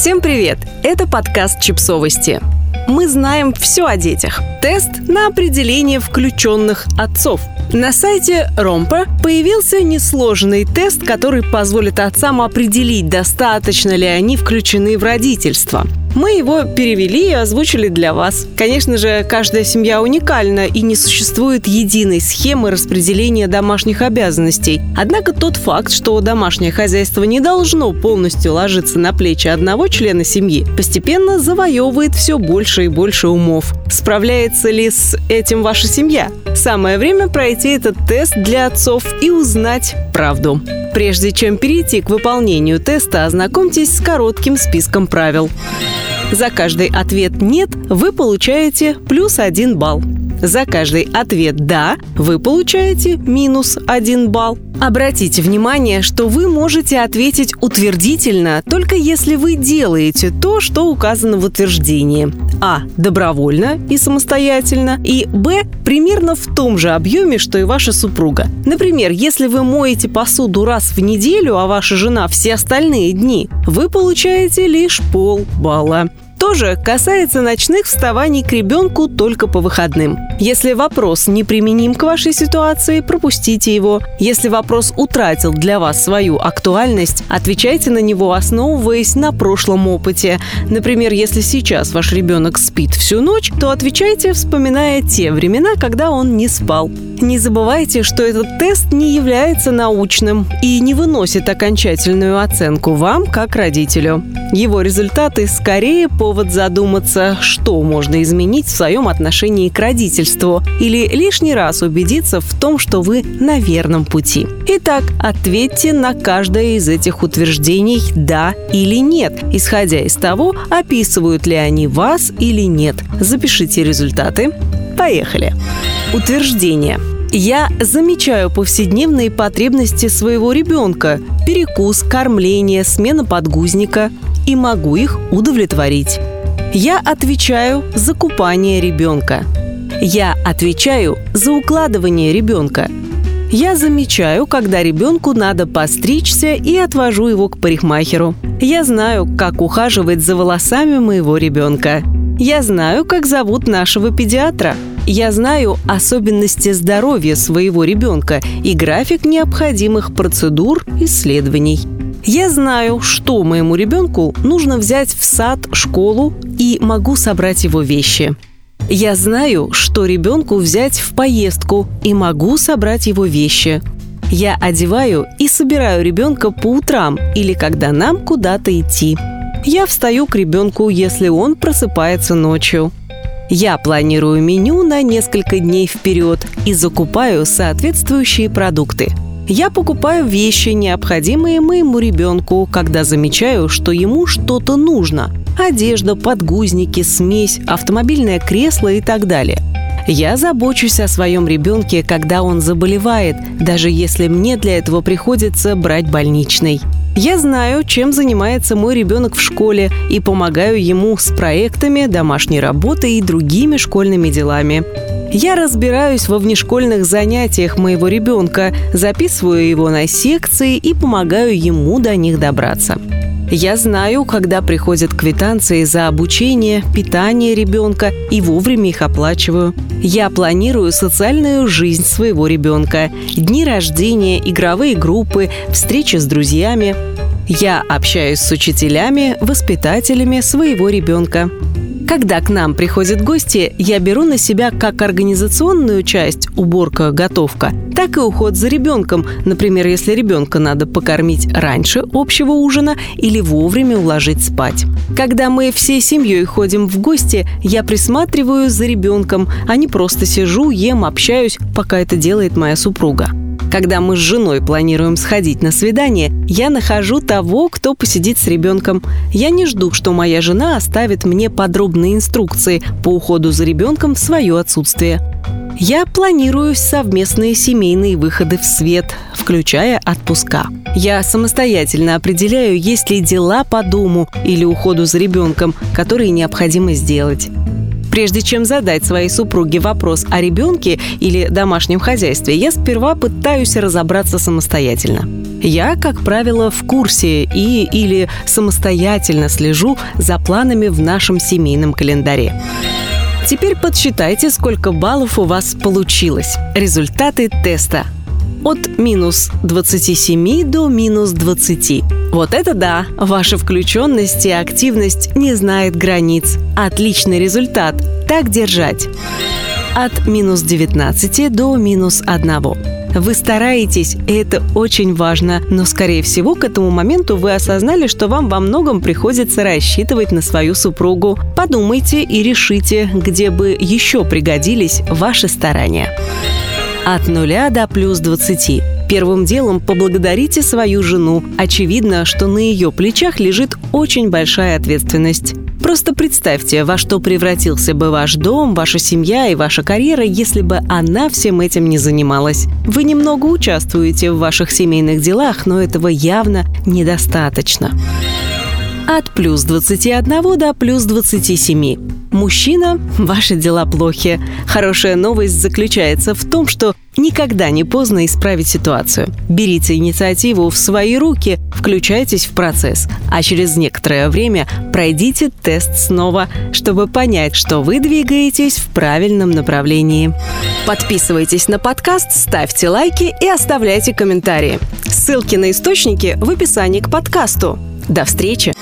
Всем привет! Это подкаст «Чипсовости». Мы знаем все о детях. Тест на определение включенных отцов. На сайте Ромпа появился несложный тест, который позволит отцам определить, достаточно ли они включены в родительство – мы его перевели и озвучили для вас. Конечно же, каждая семья уникальна и не существует единой схемы распределения домашних обязанностей. Однако тот факт, что домашнее хозяйство не должно полностью ложиться на плечи одного члена семьи, постепенно завоевывает все больше и больше умов. Справляется ли с этим ваша семья? Самое время пройти этот тест для отцов и узнать правду. Прежде чем перейти к выполнению теста, ознакомьтесь с коротким списком правил. За каждый ответ «нет» вы получаете плюс один балл. За каждый ответ «да» вы получаете минус один балл. Обратите внимание, что вы можете ответить утвердительно только если вы делаете то, что указано в утверждении. А. Добровольно и самостоятельно. И Б. Примерно в том же объеме, что и ваша супруга. Например, если вы моете посуду раз в неделю, а ваша жена все остальные дни, вы получаете лишь полбалла тоже касается ночных вставаний к ребенку только по выходным. Если вопрос не применим к вашей ситуации, пропустите его. Если вопрос утратил для вас свою актуальность, отвечайте на него, основываясь на прошлом опыте. Например, если сейчас ваш ребенок спит всю ночь, то отвечайте, вспоминая те времена, когда он не спал. Не забывайте, что этот тест не является научным и не выносит окончательную оценку вам как родителю. Его результаты скорее повод задуматься, что можно изменить в своем отношении к родительству или лишний раз убедиться в том, что вы на верном пути. Итак, ответьте на каждое из этих утверждений «да» или «нет», исходя из того, описывают ли они вас или нет. Запишите результаты. Поехали! Утверждение. Я замечаю повседневные потребности своего ребенка – перекус, кормление, смена подгузника – и могу их удовлетворить. Я отвечаю за купание ребенка. Я отвечаю за укладывание ребенка. Я замечаю, когда ребенку надо постричься и отвожу его к парикмахеру. Я знаю, как ухаживать за волосами моего ребенка. Я знаю, как зовут нашего педиатра. Я знаю особенности здоровья своего ребенка и график необходимых процедур исследований. Я знаю, что моему ребенку нужно взять в сад, школу и могу собрать его вещи. Я знаю, что ребенку взять в поездку и могу собрать его вещи. Я одеваю и собираю ребенка по утрам или когда нам куда-то идти. Я встаю к ребенку, если он просыпается ночью. Я планирую меню на несколько дней вперед и закупаю соответствующие продукты – я покупаю вещи, необходимые моему ребенку, когда замечаю, что ему что-то нужно. Одежда, подгузники, смесь, автомобильное кресло и так далее. Я забочусь о своем ребенке, когда он заболевает, даже если мне для этого приходится брать больничный. Я знаю, чем занимается мой ребенок в школе и помогаю ему с проектами, домашней работой и другими школьными делами. Я разбираюсь во внешкольных занятиях моего ребенка, записываю его на секции и помогаю ему до них добраться. Я знаю, когда приходят квитанции за обучение, питание ребенка и вовремя их оплачиваю. Я планирую социальную жизнь своего ребенка, дни рождения, игровые группы, встречи с друзьями. Я общаюсь с учителями, воспитателями своего ребенка. Когда к нам приходят гости, я беру на себя как организационную часть уборка, готовка, так и уход за ребенком. Например, если ребенка надо покормить раньше общего ужина или вовремя уложить спать. Когда мы всей семьей ходим в гости, я присматриваю за ребенком, а не просто сижу, ем, общаюсь, пока это делает моя супруга. Когда мы с женой планируем сходить на свидание, я нахожу того, кто посидит с ребенком. Я не жду, что моя жена оставит мне подробные инструкции по уходу за ребенком в свое отсутствие. Я планирую совместные семейные выходы в свет, включая отпуска. Я самостоятельно определяю, есть ли дела по дому или уходу за ребенком, которые необходимо сделать. Прежде чем задать своей супруге вопрос о ребенке или домашнем хозяйстве, я сперва пытаюсь разобраться самостоятельно. Я, как правило, в курсе и или самостоятельно слежу за планами в нашем семейном календаре. Теперь подсчитайте, сколько баллов у вас получилось. Результаты теста от минус 27 до минус 20. Вот это да! Ваша включенность и активность не знает границ. Отличный результат. Так держать. От минус 19 до минус 1. Вы стараетесь, и это очень важно, но, скорее всего, к этому моменту вы осознали, что вам во многом приходится рассчитывать на свою супругу. Подумайте и решите, где бы еще пригодились ваши старания от 0 до плюс 20. Первым делом поблагодарите свою жену. Очевидно, что на ее плечах лежит очень большая ответственность. Просто представьте, во что превратился бы ваш дом, ваша семья и ваша карьера, если бы она всем этим не занималась. Вы немного участвуете в ваших семейных делах, но этого явно недостаточно. От плюс 21 до плюс 27. Мужчина, ваши дела плохи. Хорошая новость заключается в том, что никогда не поздно исправить ситуацию. Берите инициативу в свои руки, включайтесь в процесс, а через некоторое время пройдите тест снова, чтобы понять, что вы двигаетесь в правильном направлении. Подписывайтесь на подкаст, ставьте лайки и оставляйте комментарии. Ссылки на источники в описании к подкасту. До встречи!